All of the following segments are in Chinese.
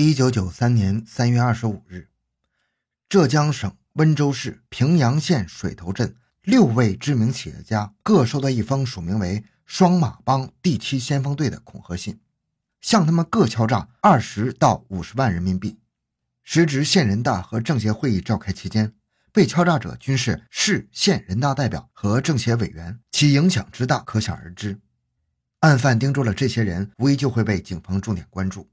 一九九三年三月二十五日，浙江省温州市平阳县水头镇六位知名企业家各收到一封署名为“双马帮第七先锋队”的恐吓信，向他们各敲诈二十到五十万人民币。时值县人大和政协会议召开期间，被敲诈者均是市县人大代表和政协委员，其影响之大可想而知。案犯盯住了这些人，无疑就会被警方重点关注。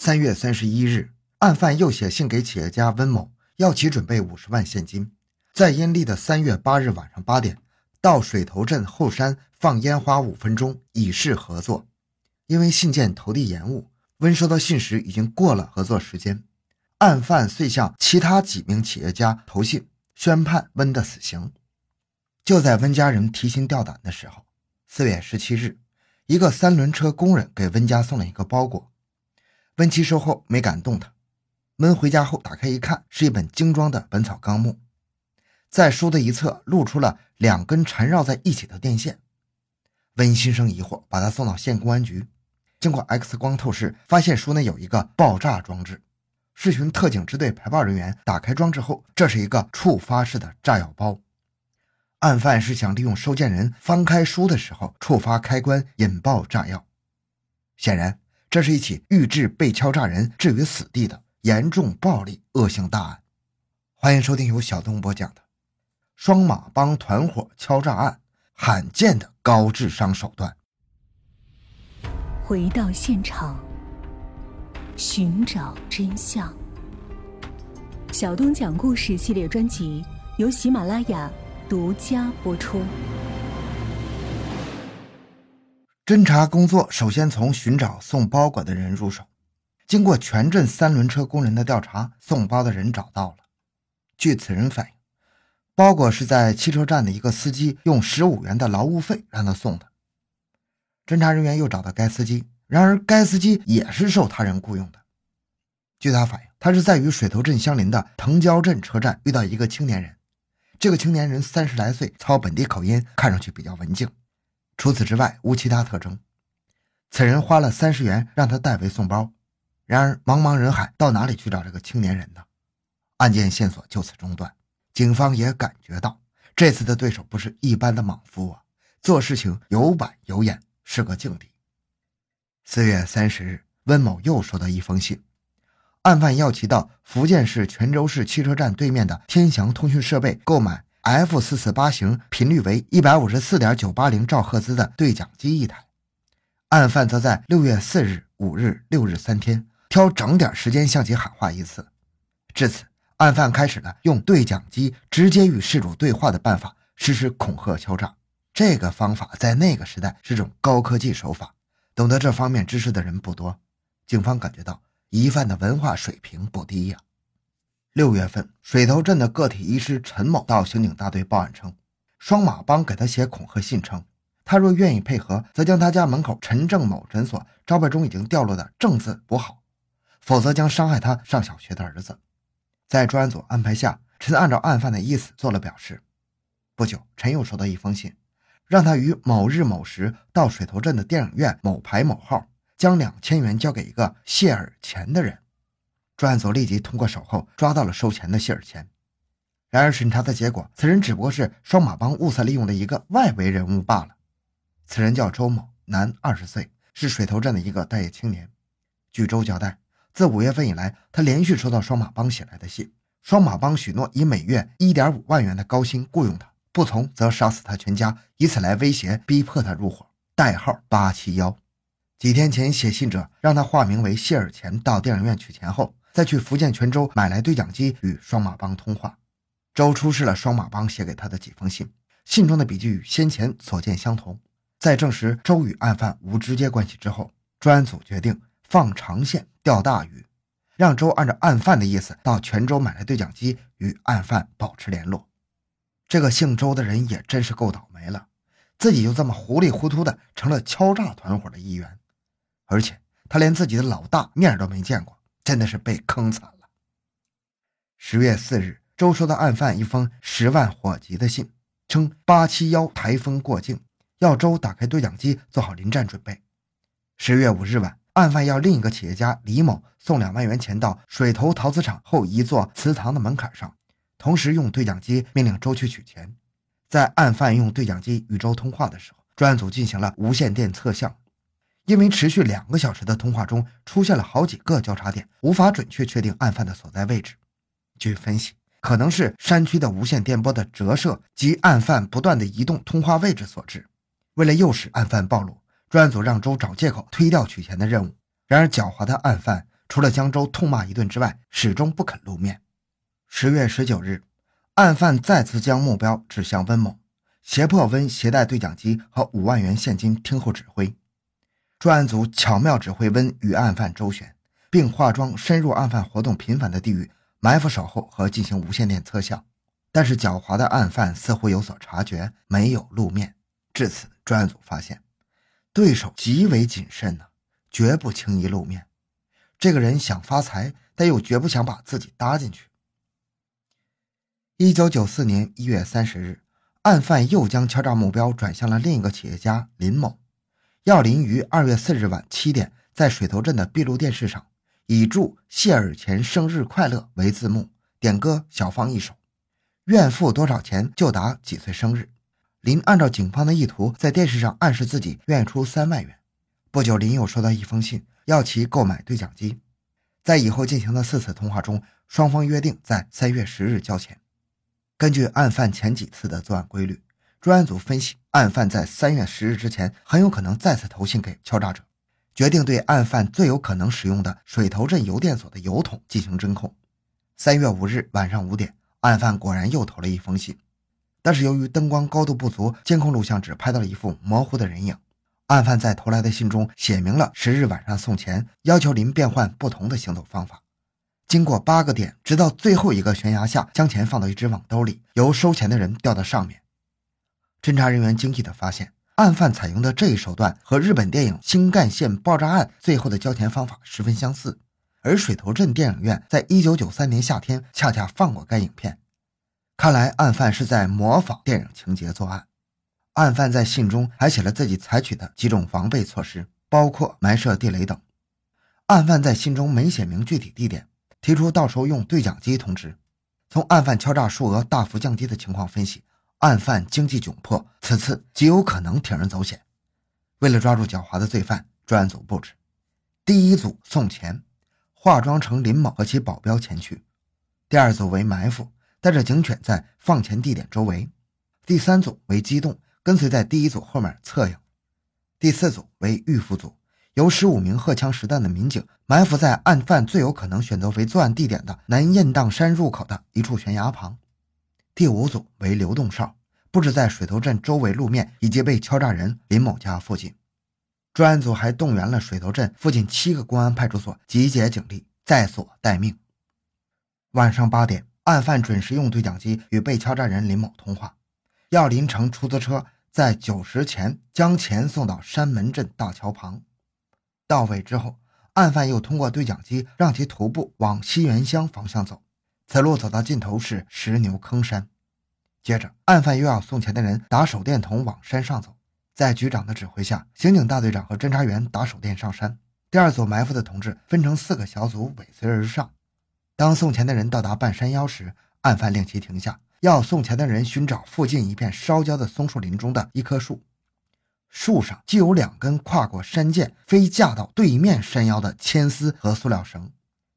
三月三十一日，案犯又写信给企业家温某，要其准备五十万现金，在阴历的三月八日晚上八点，到水头镇后山放烟花五分钟，以示合作。因为信件投递延误，温收到信时已经过了合作时间，案犯遂向其他几名企业家投信，宣判温的死刑。就在温家人提心吊胆的时候，四月十七日，一个三轮车工人给温家送了一个包裹。温琪收后没敢动它，温回家后打开一看，是一本精装的《本草纲目》，在书的一侧露出了两根缠绕在一起的电线。温心生疑惑，把他送到县公安局，经过 X 光透视，发现书内有一个爆炸装置。市巡特警支队排爆人员打开装置后，这是一个触发式的炸药包。案犯是想利用收件人翻开书的时候触发开关引爆炸药，显然。这是一起预致被敲诈人置于死地的严重暴力恶性大案。欢迎收听由小东播讲的《双马帮团伙敲诈案》，罕见的高智商手段。回到现场，寻找真相。小东讲故事系列专辑由喜马拉雅独家播出。侦查工作首先从寻找送包裹的人入手。经过全镇三轮车工人的调查，送包的人找到了。据此人反映，包裹是在汽车站的一个司机用十五元的劳务费让他送的。侦查人员又找到该司机，然而该司机也是受他人雇佣的。据他反映，他是在与水头镇相邻的藤椒镇车站遇到一个青年人。这个青年人三十来岁，操本地口音，看上去比较文静。除此之外，无其他特征。此人花了三十元让他代为送包，然而茫茫人海，到哪里去找这个青年人呢？案件线索就此中断。警方也感觉到这次的对手不是一般的莽夫啊，做事情有板有眼，是个劲敌。四月三十日，温某又收到一封信，案犯要其到福建市泉州市汽车站对面的天祥通讯设备购买。F 四四八型频率为一百五十四点九八零兆赫兹的对讲机一台，案犯则在六月四日、五日、六日三天挑整点时间向其喊话一次。至此，案犯开始了用对讲机直接与事主对话的办法实施恐吓敲诈。这个方法在那个时代是种高科技手法，懂得这方面知识的人不多。警方感觉到疑犯的文化水平不低呀。六月份，水头镇的个体医师陈某到刑警大队报案称，双马帮给他写恐吓信，称他若愿意配合，则将他家门口陈正某诊所招牌中已经掉落的“正”字补好，否则将伤害他上小学的儿子。在专案组安排下，陈按照案犯的意思做了表示。不久，陈又收到一封信，让他于某日某时到水头镇的电影院某排某号，将两千元交给一个谢尔钱的人。专案组立即通过守候抓到了收钱的谢尔钱，然而审查的结果，此人只不过是双马帮物色利用的一个外围人物罢了。此人叫周某，男，二十岁，是水头镇的一个待业青年。据周交代，自五月份以来，他连续收到双马帮写来的信，双马帮许诺以每月一点五万元的高薪雇佣他，不从则杀死他全家，以此来威胁逼迫他入伙。代号八七幺。几天前，写信者让他化名为谢尔钱到电影院取钱后。再去福建泉州买来对讲机与双马帮通话，周出示了双马帮写给他的几封信，信中的笔迹与先前所见相同。在证实周与案犯无直接关系之后，专案组决定放长线钓大鱼，让周按照案犯的意思到泉州买来对讲机与案犯保持联络。这个姓周的人也真是够倒霉了，自己就这么糊里糊涂的成了敲诈团伙的一员，而且他连自己的老大面都没见过。真的是被坑惨了。十月四日，周收到案犯一封十万火急的信，称八七幺台风过境，要周打开对讲机，做好临战准备。十月五日晚，案犯要另一个企业家李某送两万元钱到水头陶瓷厂后一座祠堂的门槛上，同时用对讲机命令周去取钱。在案犯用对讲机与周通话的时候，专案组进行了无线电测向。因为持续两个小时的通话中出现了好几个交叉点，无法准确确定案犯的所在位置。据分析，可能是山区的无线电波的折射及案犯不断的移动通话位置所致。为了诱使案犯暴露，专案组让周找借口推掉取钱的任务。然而，狡猾的案犯除了将周痛骂一顿之外，始终不肯露面。十月十九日，案犯再次将目标指向温某，胁迫温携带对讲机和五万元现金听候指挥。专案组巧妙指挥温与案犯周旋，并化妆深入案犯活动频繁的地域，埋伏守候和进行无线电测向。但是狡猾的案犯似乎有所察觉，没有露面。至此，专案组发现对手极为谨慎呢，绝不轻易露面。这个人想发财，但又绝不想把自己搭进去。一九九四年一月三十日，案犯又将敲诈目标转向了另一个企业家林某。要林于二月四日晚七点，在水头镇的闭路电视上，以祝谢尔钱生日快乐为字幕，点歌小芳一首，愿付多少钱就答几岁生日。林按照警方的意图，在电视上暗示自己愿意出三万元。不久，林又收到一封信，要其购买对讲机。在以后进行的四次通话中，双方约定在三月十日交钱。根据案犯前几次的作案规律。专案组分析，案犯在三月十日之前很有可能再次投信给敲诈者，决定对案犯最有可能使用的水头镇邮电所的邮筒进行侦控。三月五日晚上五点，案犯果然又投了一封信，但是由于灯光高度不足，监控录像只拍到了一副模糊的人影。案犯在投来的信中写明了十日晚上送钱，要求林变换不同的行走方法。经过八个点，直到最后一个悬崖下，将钱放到一只网兜里，由收钱的人吊到上面。侦查人员惊异地发现，案犯采用的这一手段和日本电影《新干线爆炸案》最后的交钱方法十分相似，而水头镇电影院在一九九三年夏天恰恰放过该影片。看来，案犯是在模仿电影情节作案。案犯在信中还写了自己采取的几种防备措施，包括埋设地雷等。案犯在信中没写明具体地点，提出到时候用对讲机通知。从案犯敲诈数额大幅降低的情况分析。案犯经济窘迫，此次极有可能铤而走险。为了抓住狡猾的罪犯，专案组布置：第一组送钱，化妆成林某和其保镖前去；第二组为埋伏，带着警犬在放钱地点周围；第三组为机动，跟随在第一组后面策应；第四组为预伏组，由十五名荷枪实弹的民警埋伏在案犯最有可能选择为作案地点的南雁荡山入口的一处悬崖旁。第五组为流动哨，布置在水头镇周围路面以及被敲诈人林某家附近。专案组还动员了水头镇附近七个公安派出所，集结警力，在所待命。晚上八点，案犯准时用对讲机与被敲诈人林某通话，要林乘出租车在九时前将钱送到山门镇大桥旁。到位之后，案犯又通过对讲机让其徒步往西园乡方向走。此路走到尽头是石牛坑山，接着案犯又要送钱的人打手电筒往山上走，在局长的指挥下，刑警大队长和侦查员打手电上山。第二组埋伏的同志分成四个小组尾随而上。当送钱的人到达半山腰时，案犯令其停下，要送钱的人寻找附近一片烧焦的松树林中的一棵树，树上既有两根跨过山涧飞架到对面山腰的牵丝和塑料绳，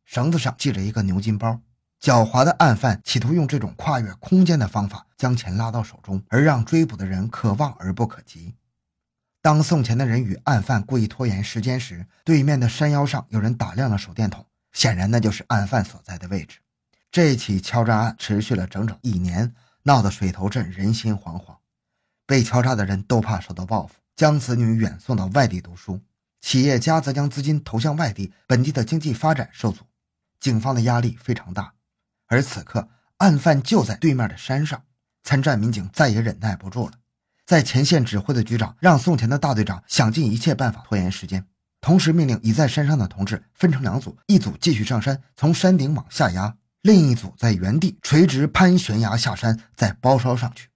绳子上系着一个牛筋包。狡猾的案犯企图用这种跨越空间的方法将钱拉到手中，而让追捕的人可望而不可及。当送钱的人与案犯故意拖延时间时，对面的山腰上有人打亮了手电筒，显然那就是案犯所在的位置。这起敲诈案持续了整整一年，闹得水头镇人心惶惶。被敲诈的人都怕受到报复，将子女远送到外地读书；企业家则将资金投向外地，本地的经济发展受阻。警方的压力非常大。而此刻，案犯就在对面的山上，参战民警再也忍耐不住了。在前线指挥的局长让送钱的大队长想尽一切办法拖延时间，同时命令已在山上的同志分成两组，一组继续上山，从山顶往下压；另一组在原地垂直攀悬崖下山，再包抄上去。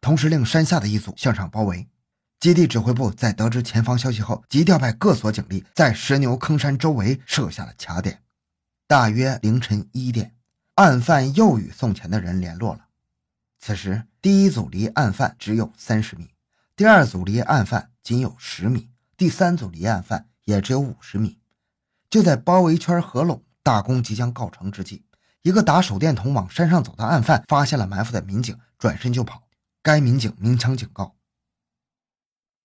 同时令山下的一组向上包围。基地指挥部在得知前方消息后，即调派各所警力在石牛坑山周围设下了卡点。大约凌晨一点，案犯又与送钱的人联络了。此时，第一组离案犯只有三十米，第二组离案犯仅有十米，第三组离案犯也只有五十米。就在包围圈合拢、大功即将告成之际，一个打手电筒往山上走的案犯发现了埋伏的民警，转身就跑。该民警鸣枪警告。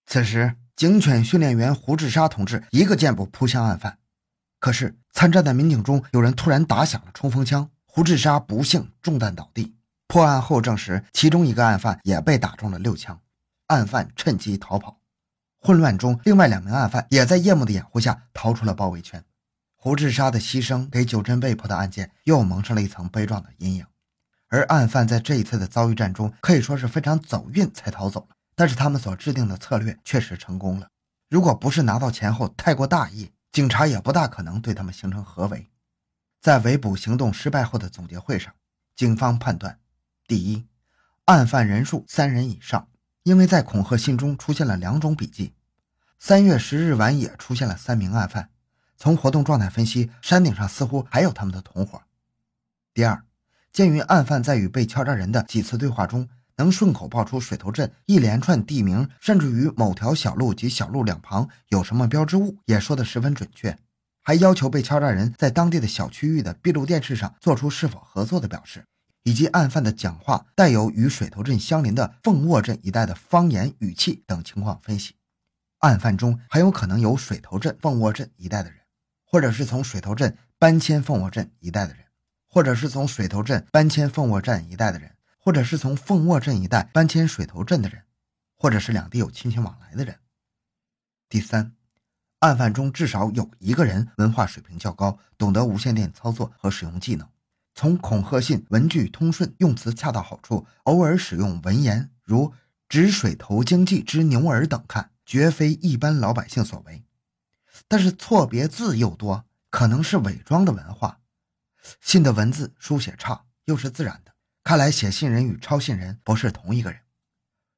此时，警犬训练员胡志沙同志一个箭步扑向案犯，可是参战的民警中有人突然打响了冲锋枪，胡志沙不幸中弹倒地。破案后证实，其中一个案犯也被打中了六枪，案犯趁机逃跑。混乱中，另外两名案犯也在夜幕的掩护下逃出了包围圈。胡志沙的牺牲给九真被迫的案件又蒙上了一层悲壮的阴影。而案犯在这一次的遭遇战中可以说是非常走运才逃走了，但是他们所制定的策略确实成功了。如果不是拿到钱后太过大意，警察也不大可能对他们形成合围。在围捕行动失败后的总结会上，警方判断。第一，案犯人数三人以上，因为在恐吓信中出现了两种笔记。三月十日晚也出现了三名案犯，从活动状态分析，山顶上似乎还有他们的同伙。第二，鉴于案犯在与被敲诈人的几次对话中，能顺口报出水头镇一连串地名，甚至于某条小路及小路两旁有什么标志物，也说得十分准确，还要求被敲诈人在当地的小区域的闭路电视上做出是否合作的表示。以及案犯的讲话带有与水头镇相邻的凤卧镇一带的方言语气等情况分析，案犯中很有可能有水头镇凤卧镇一带的人，或者是从水头镇搬迁凤卧镇一带的人，或者是从水头镇搬迁凤卧镇一带的人，或者是从凤卧镇一带搬迁水头镇的人，或者是两地有亲戚往来的人。第三，案犯中至少有一个人文化水平较高，懂得无线电操作和使用技能。从恐吓信文句通顺，用词恰到好处，偶尔使用文言，如“指水头经济之牛耳”等看，绝非一般老百姓所为。但是错别字又多，可能是伪装的文化。信的文字书写差，又是自然的，看来写信人与抄信人不是同一个人。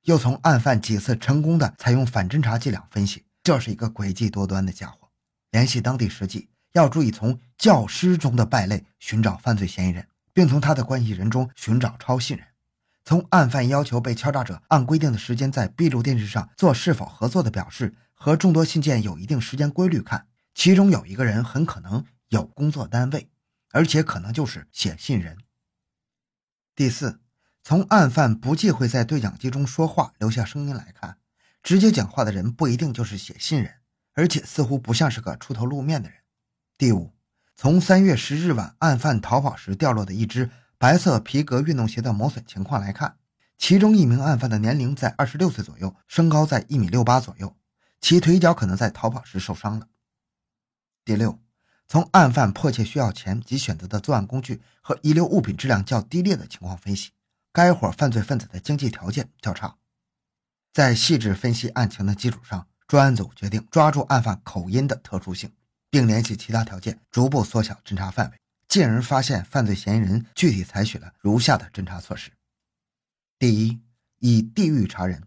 又从案犯几次成功的采用反侦查伎俩分析，这是一个诡计多端的家伙。联系当地实际。要注意从教师中的败类寻找犯罪嫌疑人，并从他的关系人中寻找抄信人。从案犯要求被敲诈者按规定的时间在闭路电视上做是否合作的表示和众多信件有一定时间规律看，其中有一个人很可能有工作单位，而且可能就是写信人。第四，从案犯不忌讳在对讲机中说话留下声音来看，直接讲话的人不一定就是写信人，而且似乎不像是个出头露面的人。第五，从三月十日晚案犯逃跑时掉落的一只白色皮革运动鞋的磨损情况来看，其中一名案犯的年龄在二十六岁左右，身高在一米六八左右，其腿脚可能在逃跑时受伤了。第六，从案犯迫切需要钱及选择的作案工具和遗留物品质量较低劣的情况分析，该伙犯罪分子的经济条件较差。在细致分析案情的基础上，专案组决定抓住案犯口音的特殊性。并联系其他条件，逐步缩小侦查范围，进而发现犯罪嫌疑人。具体采取了如下的侦查措施：第一，以地域查人，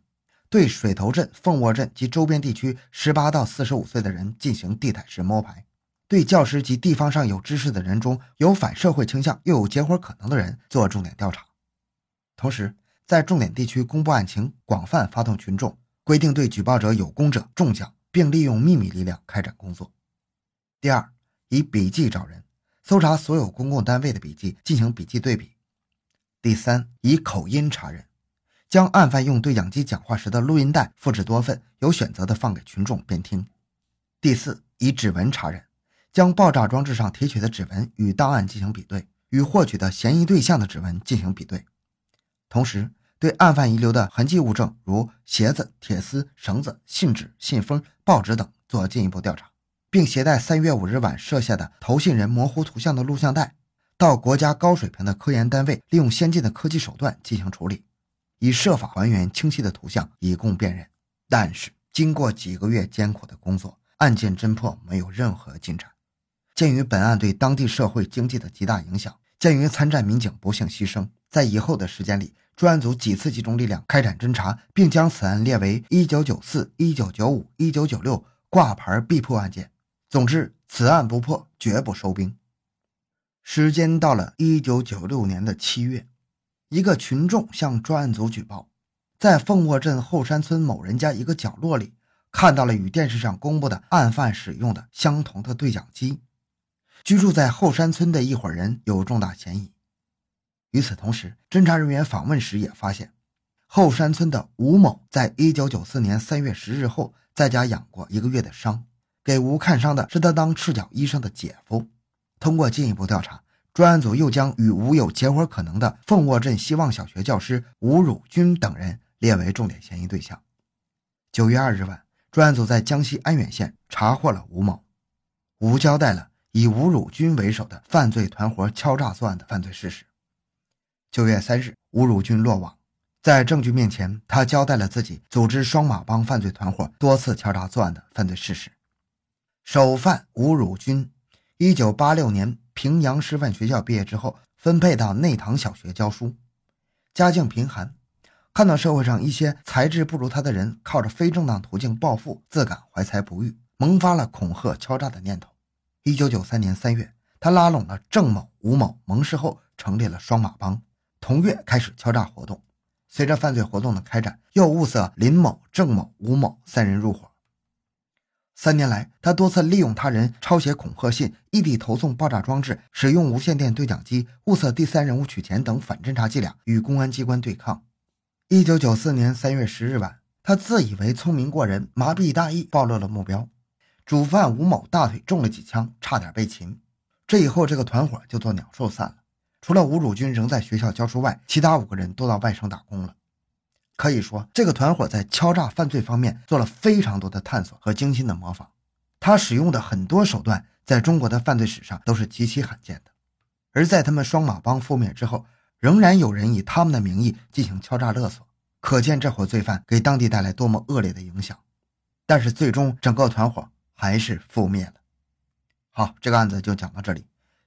对水头镇、凤窝镇及周边地区十八到四十五岁的人进行地毯式摸排；对教师及地方上有知识的人中有反社会倾向又有结伙可能的人做重点调查。同时，在重点地区公布案情，广泛发动群众，规定对举报者有功者重奖，并利用秘密力量开展工作。第二，以笔记找人，搜查所有公共单位的笔记，进行笔记对比。第三，以口音查人，将案犯用对讲机讲话时的录音带复制多份，有选择的放给群众边听。第四，以指纹查人，将爆炸装置上提取的指纹与档案进行比对，与获取的嫌疑对象的指纹进行比对，同时对案犯遗留的痕迹物证，如鞋子、铁丝、绳子、信纸、信封、报纸等做进一步调查。并携带三月五日晚设下的投信人模糊图像的录像带，到国家高水平的科研单位，利用先进的科技手段进行处理，以设法还原清晰的图像，以供辨认。但是，经过几个月艰苦的工作，案件侦破没有任何进展。鉴于本案对当地社会经济的极大影响，鉴于参战民警不幸牺牲，在以后的时间里，专案组几次集中力量开展侦查，并将此案列为1994、1995、1996挂牌必破案件。总之，此案不破，绝不收兵。时间到了1996年的七月，一个群众向专案组举报，在凤卧镇后山村某人家一个角落里，看到了与电视上公布的案犯使用的相同的对讲机。居住在后山村的一伙人有重大嫌疑。与此同时，侦查人员访问时也发现，后山村的吴某在1994年3月10日后在家养过一个月的伤，给吴看伤的是他当赤脚医生的姐夫。通过进一步调查，专案组又将与吴有结伙可能的凤卧镇希望小学教师吴汝军等人列为重点嫌疑对象。9月2日晚，专案组在江西安远县查获了吴某。吴交代了以吴汝军为首的犯罪团伙敲诈作案的犯罪事实。九月三日，吴汝军落网。在证据面前，他交代了自己组织双马帮犯罪团伙多次敲诈作案的犯罪事实。首犯吴汝军，一九八六年平阳师范学校毕业之后，分配到内塘小学教书，家境贫寒。看到社会上一些才智不如他的人靠着非正当途径暴富，自感怀才不遇，萌发了恐吓敲诈的念头。一九九三年三月，他拉拢了郑某、吴某盟誓后，成立了双马帮。同月开始敲诈活动，随着犯罪活动的开展，又物色林某、郑某、吴某三人入伙。三年来，他多次利用他人抄写恐吓信、异地投送爆炸装置、使用无线电对讲机、物色第三人物取钱等反侦查伎俩，与公安机关对抗。一九九四年三月十日晚，他自以为聪明过人，麻痹大意，暴露了目标。主犯吴某大腿中了几枪，差点被擒。这以后，这个团伙就做鸟兽散了。除了吴汝军仍在学校教书外，其他五个人都到外省打工了。可以说，这个团伙在敲诈犯罪方面做了非常多的探索和精心的模仿。他使用的很多手段，在中国的犯罪史上都是极其罕见的。而在他们双马帮覆灭之后，仍然有人以他们的名义进行敲诈勒索，可见这伙罪犯给当地带来多么恶劣的影响。但是，最终整个团伙还是覆灭了。好，这个案子就讲到这里。